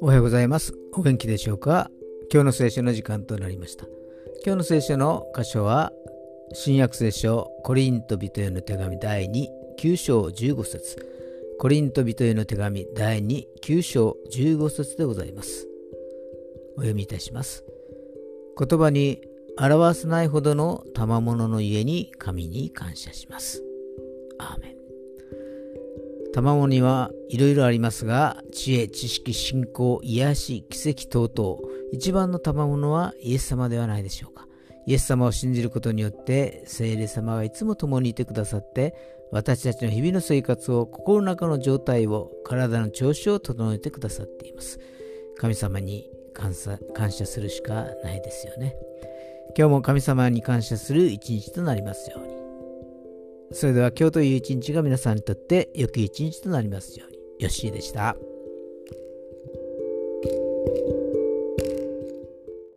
おはようございます。お元気でしょうか？今日の聖書の時間となりました。今日の聖書の箇所は、新約聖書コリント人への手紙第2、9章15節コリント人への手紙第2、9章15節でございます。お読みいたします。言葉に表せないほどの賜物の家に神に感謝します。アーメン。卵にはいろいろありますが、知恵、知識、信仰、癒し、奇跡等々、一番の賜物はイエス様ではないでしょうか。イエス様を信じることによって、聖霊様がいつも共にいてくださって、私たちの日々の生活を、心の中の状態を、体の調子を整えてくださっています。神様に感謝感謝するしかないですよね。今日も神様に感謝する一日となりますように。それでは今日という一日が皆さんにとって良き一日となりますように。よッしーでした。